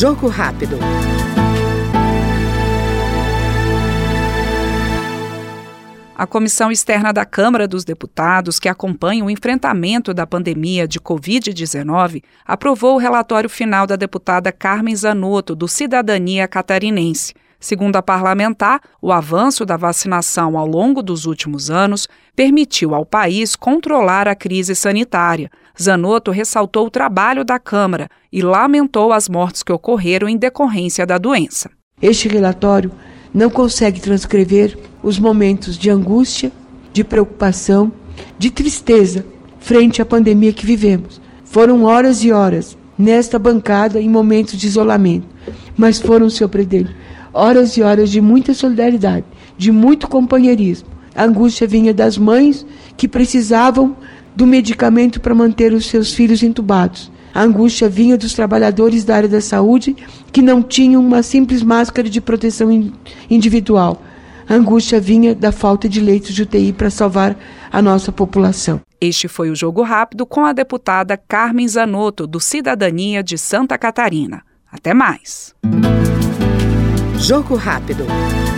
Jogo rápido. A Comissão Externa da Câmara dos Deputados, que acompanha o enfrentamento da pandemia de Covid-19, aprovou o relatório final da deputada Carmen Zanotto, do Cidadania Catarinense. Segundo a parlamentar, o avanço da vacinação ao longo dos últimos anos permitiu ao país controlar a crise sanitária. Zanotto ressaltou o trabalho da Câmara e lamentou as mortes que ocorreram em decorrência da doença. Este relatório não consegue transcrever os momentos de angústia, de preocupação, de tristeza frente à pandemia que vivemos. Foram horas e horas nesta bancada em momentos de isolamento, mas foram, senhor presidente, horas e horas de muita solidariedade, de muito companheirismo. A angústia vinha das mães que precisavam do medicamento para manter os seus filhos entubados. A angústia vinha dos trabalhadores da área da saúde que não tinham uma simples máscara de proteção individual. A angústia vinha da falta de leitos de UTI para salvar a nossa população. Este foi o Jogo Rápido com a deputada Carmen Zanotto, do Cidadania de Santa Catarina. Até mais. Jogo Rápido.